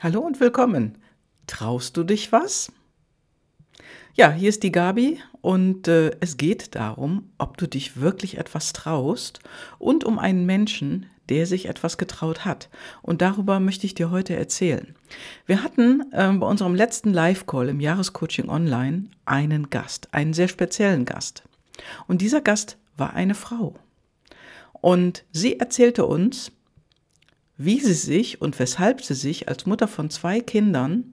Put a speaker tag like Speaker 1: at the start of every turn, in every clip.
Speaker 1: Hallo und willkommen. Traust du dich was? Ja, hier ist die Gabi und äh, es geht darum, ob du dich wirklich etwas traust und um einen Menschen, der sich etwas getraut hat. Und darüber möchte ich dir heute erzählen. Wir hatten äh, bei unserem letzten Live-Call im Jahrescoaching Online einen Gast, einen sehr speziellen Gast. Und dieser Gast war eine Frau. Und sie erzählte uns, wie sie sich und weshalb sie sich als Mutter von zwei Kindern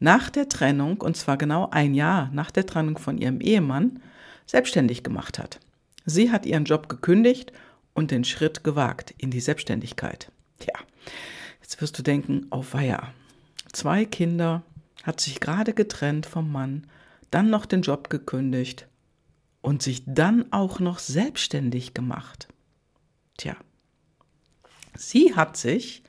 Speaker 1: nach der Trennung, und zwar genau ein Jahr nach der Trennung von ihrem Ehemann, selbstständig gemacht hat. Sie hat ihren Job gekündigt und den Schritt gewagt in die Selbstständigkeit. Tja, jetzt wirst du denken, oh weia, zwei Kinder, hat sich gerade getrennt vom Mann, dann noch den Job gekündigt und sich dann auch noch selbstständig gemacht. Tja, Sie hat sich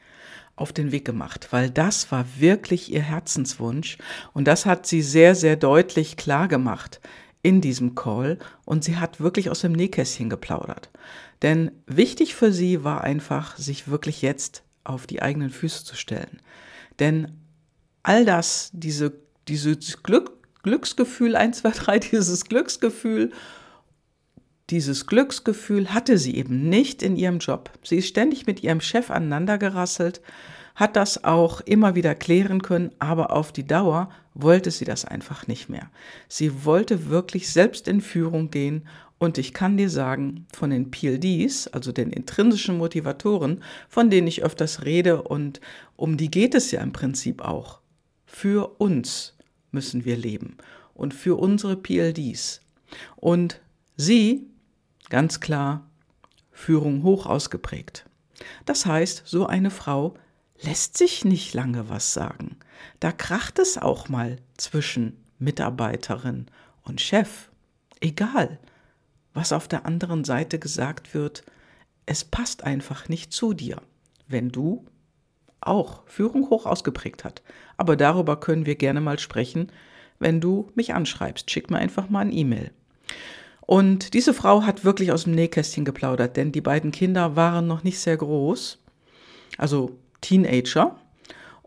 Speaker 1: auf den Weg gemacht, weil das war wirklich ihr Herzenswunsch und das hat sie sehr, sehr deutlich klar gemacht in diesem Call und sie hat wirklich aus dem Nähkästchen geplaudert. Denn wichtig für sie war einfach, sich wirklich jetzt auf die eigenen Füße zu stellen. Denn all das, diese, dieses Glück, Glücksgefühl, 1, 2, 3, dieses Glücksgefühl dieses Glücksgefühl hatte sie eben nicht in ihrem Job. Sie ist ständig mit ihrem Chef aneinandergerasselt, hat das auch immer wieder klären können, aber auf die Dauer wollte sie das einfach nicht mehr. Sie wollte wirklich selbst in Führung gehen und ich kann dir sagen, von den PLDs, also den intrinsischen Motivatoren, von denen ich öfters rede und um die geht es ja im Prinzip auch. Für uns müssen wir leben und für unsere PLDs. Und sie Ganz klar, Führung hoch ausgeprägt. Das heißt, so eine Frau lässt sich nicht lange was sagen. Da kracht es auch mal zwischen Mitarbeiterin und Chef. Egal, was auf der anderen Seite gesagt wird, es passt einfach nicht zu dir, wenn du auch Führung hoch ausgeprägt hat. Aber darüber können wir gerne mal sprechen, wenn du mich anschreibst. Schick mir einfach mal ein E-Mail. Und diese Frau hat wirklich aus dem Nähkästchen geplaudert, denn die beiden Kinder waren noch nicht sehr groß, also Teenager.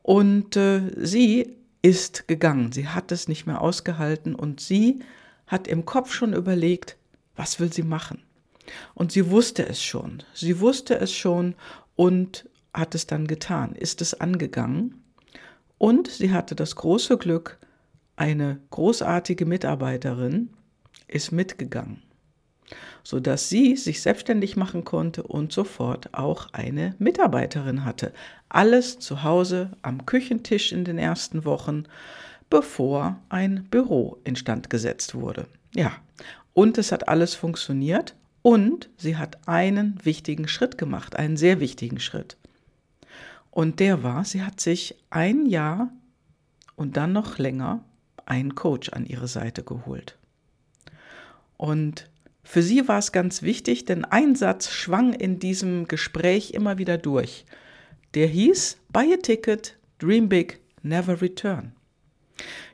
Speaker 1: Und äh, sie ist gegangen. Sie hat es nicht mehr ausgehalten und sie hat im Kopf schon überlegt, was will sie machen. Und sie wusste es schon. Sie wusste es schon und hat es dann getan, ist es angegangen. Und sie hatte das große Glück, eine großartige Mitarbeiterin, ist mitgegangen, sodass sie sich selbstständig machen konnte und sofort auch eine Mitarbeiterin hatte. Alles zu Hause am Küchentisch in den ersten Wochen, bevor ein Büro instand gesetzt wurde. Ja, und es hat alles funktioniert und sie hat einen wichtigen Schritt gemacht, einen sehr wichtigen Schritt. Und der war, sie hat sich ein Jahr und dann noch länger einen Coach an ihre Seite geholt. Und für sie war es ganz wichtig, denn ein Satz schwang in diesem Gespräch immer wieder durch. Der hieß, buy a ticket, dream big, never return.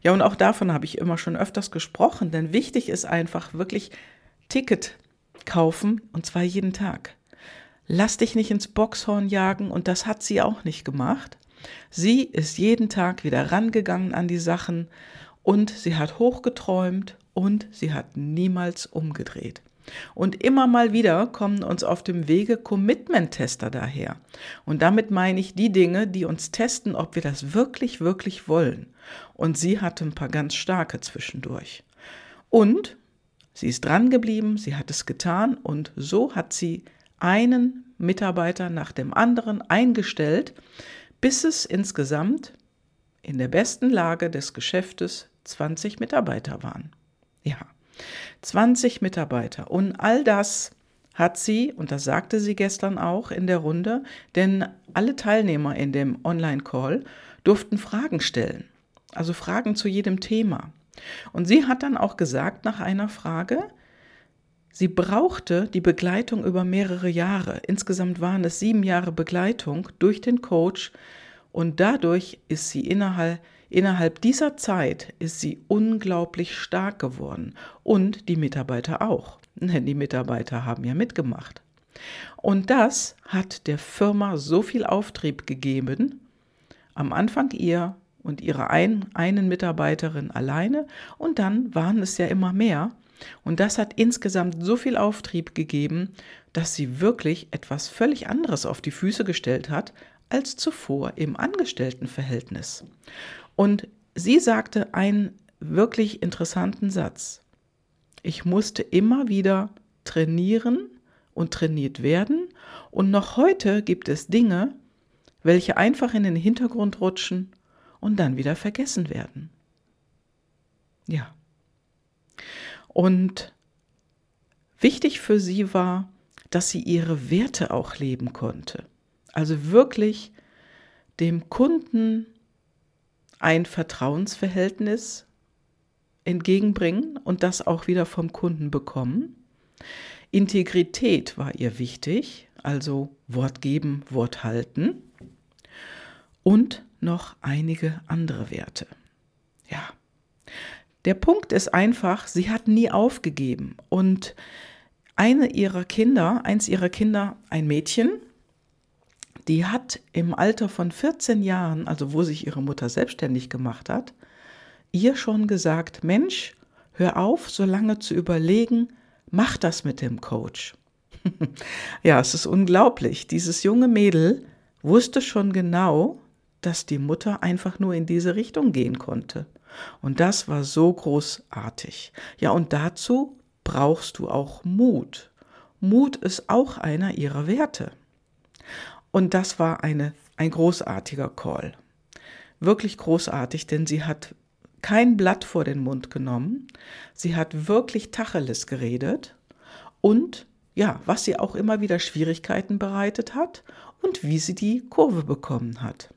Speaker 1: Ja, und auch davon habe ich immer schon öfters gesprochen, denn wichtig ist einfach wirklich Ticket kaufen und zwar jeden Tag. Lass dich nicht ins Boxhorn jagen und das hat sie auch nicht gemacht. Sie ist jeden Tag wieder rangegangen an die Sachen und sie hat hochgeträumt und sie hat niemals umgedreht. Und immer mal wieder kommen uns auf dem Wege Commitment-Tester daher. Und damit meine ich die Dinge, die uns testen, ob wir das wirklich, wirklich wollen. Und sie hatte ein paar ganz starke zwischendurch. Und sie ist dran geblieben, sie hat es getan und so hat sie einen Mitarbeiter nach dem anderen eingestellt, bis es insgesamt in der besten Lage des Geschäftes 20 Mitarbeiter waren. Ja, 20 Mitarbeiter. Und all das hat sie, und das sagte sie gestern auch in der Runde, denn alle Teilnehmer in dem Online-Call durften Fragen stellen. Also Fragen zu jedem Thema. Und sie hat dann auch gesagt nach einer Frage, sie brauchte die Begleitung über mehrere Jahre. Insgesamt waren es sieben Jahre Begleitung durch den Coach und dadurch ist sie innerhalb Innerhalb dieser Zeit ist sie unglaublich stark geworden und die Mitarbeiter auch. Denn die Mitarbeiter haben ja mitgemacht. Und das hat der Firma so viel Auftrieb gegeben, Am Anfang ihr und ihre ein, einen Mitarbeiterin alleine und dann waren es ja immer mehr. Und das hat insgesamt so viel Auftrieb gegeben, dass sie wirklich etwas völlig anderes auf die Füße gestellt hat als zuvor im Angestelltenverhältnis. Und sie sagte einen wirklich interessanten Satz. Ich musste immer wieder trainieren und trainiert werden und noch heute gibt es Dinge, welche einfach in den Hintergrund rutschen und dann wieder vergessen werden. Ja. Und wichtig für sie war, dass sie ihre Werte auch leben konnte. Also wirklich dem Kunden ein Vertrauensverhältnis entgegenbringen und das auch wieder vom Kunden bekommen. Integrität war ihr wichtig, also Wort geben, Wort halten. Und noch einige andere Werte. Ja. Der Punkt ist einfach, sie hat nie aufgegeben. Und eine ihrer Kinder, eins ihrer Kinder, ein Mädchen, die hat im Alter von 14 Jahren, also wo sich ihre Mutter selbstständig gemacht hat, ihr schon gesagt, Mensch, hör auf, so lange zu überlegen, mach das mit dem Coach. ja, es ist unglaublich. Dieses junge Mädel wusste schon genau, dass die Mutter einfach nur in diese Richtung gehen konnte. Und das war so großartig. Ja, und dazu brauchst du auch Mut. Mut ist auch einer ihrer Werte. Und das war eine, ein großartiger Call. Wirklich großartig, denn sie hat kein Blatt vor den Mund genommen. Sie hat wirklich Tacheles geredet und ja, was sie auch immer wieder Schwierigkeiten bereitet hat und wie sie die Kurve bekommen hat.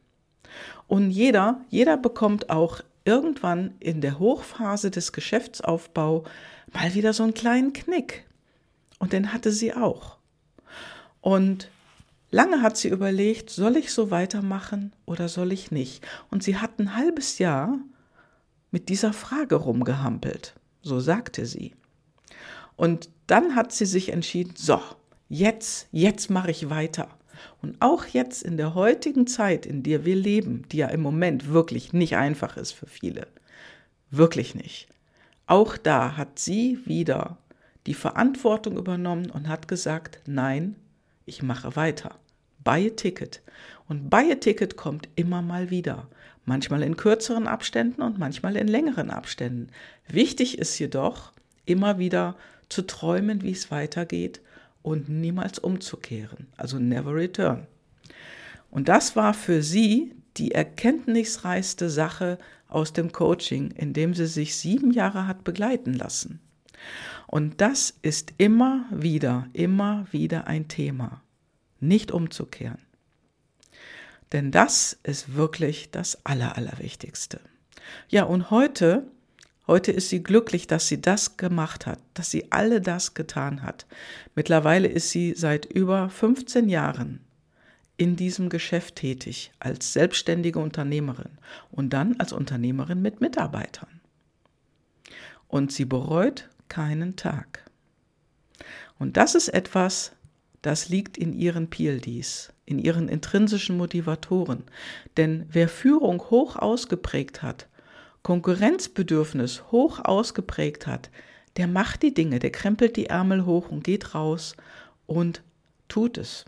Speaker 1: Und jeder, jeder bekommt auch irgendwann in der Hochphase des Geschäftsaufbau mal wieder so einen kleinen Knick. Und den hatte sie auch. Und lange hat sie überlegt, soll ich so weitermachen oder soll ich nicht? Und sie hat ein halbes Jahr mit dieser Frage rumgehampelt. So sagte sie. Und dann hat sie sich entschieden, so, jetzt, jetzt mache ich weiter. Und auch jetzt in der heutigen Zeit, in der wir leben, die ja im Moment wirklich nicht einfach ist für viele, wirklich nicht, auch da hat sie wieder die Verantwortung übernommen und hat gesagt, nein, ich mache weiter. Buy a Ticket. Und Buy a Ticket kommt immer mal wieder. Manchmal in kürzeren Abständen und manchmal in längeren Abständen. Wichtig ist jedoch, immer wieder zu träumen, wie es weitergeht und niemals umzukehren, also never return. Und das war für sie die erkenntnisreichste Sache aus dem Coaching, in dem sie sich sieben Jahre hat begleiten lassen. Und das ist immer wieder, immer wieder ein Thema, nicht umzukehren. Denn das ist wirklich das Aller, Allerwichtigste. Ja, und heute Heute ist sie glücklich, dass sie das gemacht hat, dass sie alle das getan hat. Mittlerweile ist sie seit über 15 Jahren in diesem Geschäft tätig als selbstständige Unternehmerin und dann als Unternehmerin mit Mitarbeitern. Und sie bereut keinen Tag. Und das ist etwas, das liegt in ihren PLDs, in ihren intrinsischen Motivatoren. Denn wer Führung hoch ausgeprägt hat, Konkurrenzbedürfnis hoch ausgeprägt hat, der macht die Dinge, der krempelt die Ärmel hoch und geht raus und tut es.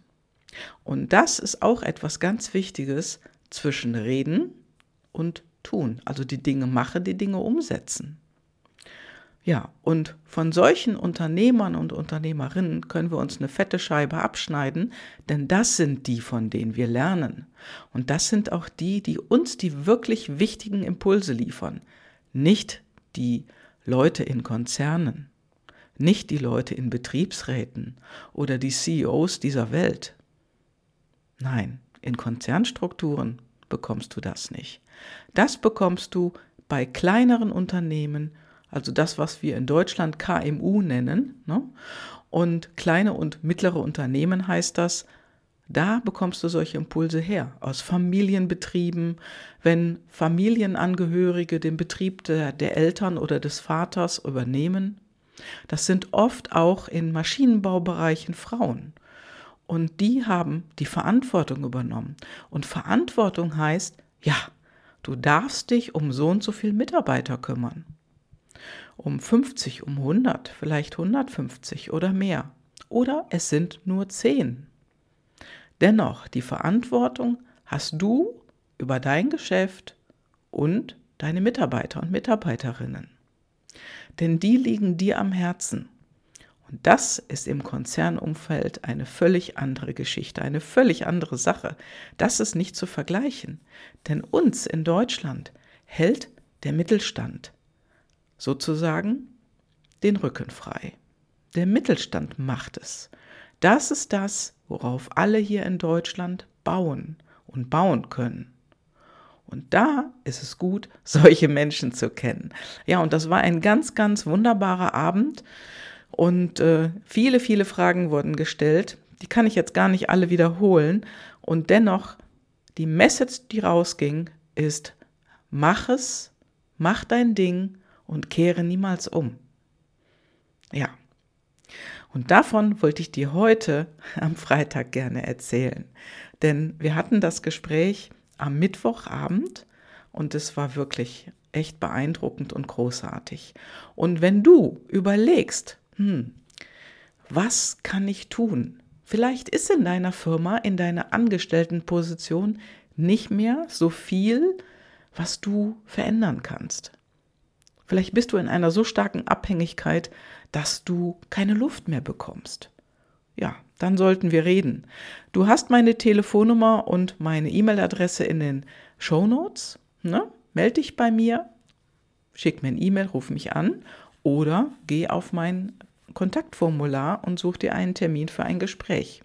Speaker 1: Und das ist auch etwas ganz Wichtiges zwischen Reden und Tun, also die Dinge machen, die Dinge umsetzen. Ja, und von solchen Unternehmern und Unternehmerinnen können wir uns eine fette Scheibe abschneiden, denn das sind die, von denen wir lernen. Und das sind auch die, die uns die wirklich wichtigen Impulse liefern, nicht die Leute in Konzernen, nicht die Leute in Betriebsräten oder die CEOs dieser Welt. Nein, in Konzernstrukturen bekommst du das nicht. Das bekommst du bei kleineren Unternehmen, also das, was wir in Deutschland KMU nennen. Ne? Und kleine und mittlere Unternehmen heißt das, da bekommst du solche Impulse her, aus Familienbetrieben, wenn Familienangehörige den Betrieb der, der Eltern oder des Vaters übernehmen. Das sind oft auch in Maschinenbaubereichen Frauen. Und die haben die Verantwortung übernommen. Und Verantwortung heißt, Ja, du darfst dich um so und so viele Mitarbeiter kümmern. Um 50, um 100, vielleicht 150 oder mehr. Oder es sind nur 10. Dennoch, die Verantwortung hast du über dein Geschäft und deine Mitarbeiter und Mitarbeiterinnen. Denn die liegen dir am Herzen. Und das ist im Konzernumfeld eine völlig andere Geschichte, eine völlig andere Sache. Das ist nicht zu vergleichen. Denn uns in Deutschland hält der Mittelstand sozusagen den Rücken frei. Der Mittelstand macht es. Das ist das, worauf alle hier in Deutschland bauen und bauen können. Und da ist es gut, solche Menschen zu kennen. Ja, und das war ein ganz, ganz wunderbarer Abend. Und äh, viele, viele Fragen wurden gestellt. Die kann ich jetzt gar nicht alle wiederholen. Und dennoch, die Message, die rausging, ist, mach es, mach dein Ding und kehre niemals um. Ja. Und davon wollte ich dir heute am Freitag gerne erzählen. Denn wir hatten das Gespräch am Mittwochabend und es war wirklich echt beeindruckend und großartig. Und wenn du überlegst, hm, was kann ich tun? Vielleicht ist in deiner Firma, in deiner Angestelltenposition nicht mehr so viel, was du verändern kannst. Vielleicht bist du in einer so starken Abhängigkeit, dass du keine Luft mehr bekommst. Ja, dann sollten wir reden. Du hast meine Telefonnummer und meine E-Mail-Adresse in den Show Notes. Ne? Meld dich bei mir, schick mir ein E-Mail, ruf mich an oder geh auf mein Kontaktformular und such dir einen Termin für ein Gespräch.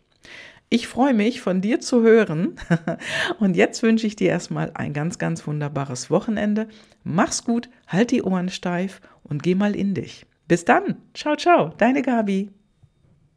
Speaker 1: Ich freue mich, von dir zu hören. Und jetzt wünsche ich dir erstmal ein ganz, ganz wunderbares Wochenende. Mach's gut, halt die Ohren steif und geh mal in dich. Bis dann. Ciao, ciao. Deine Gabi.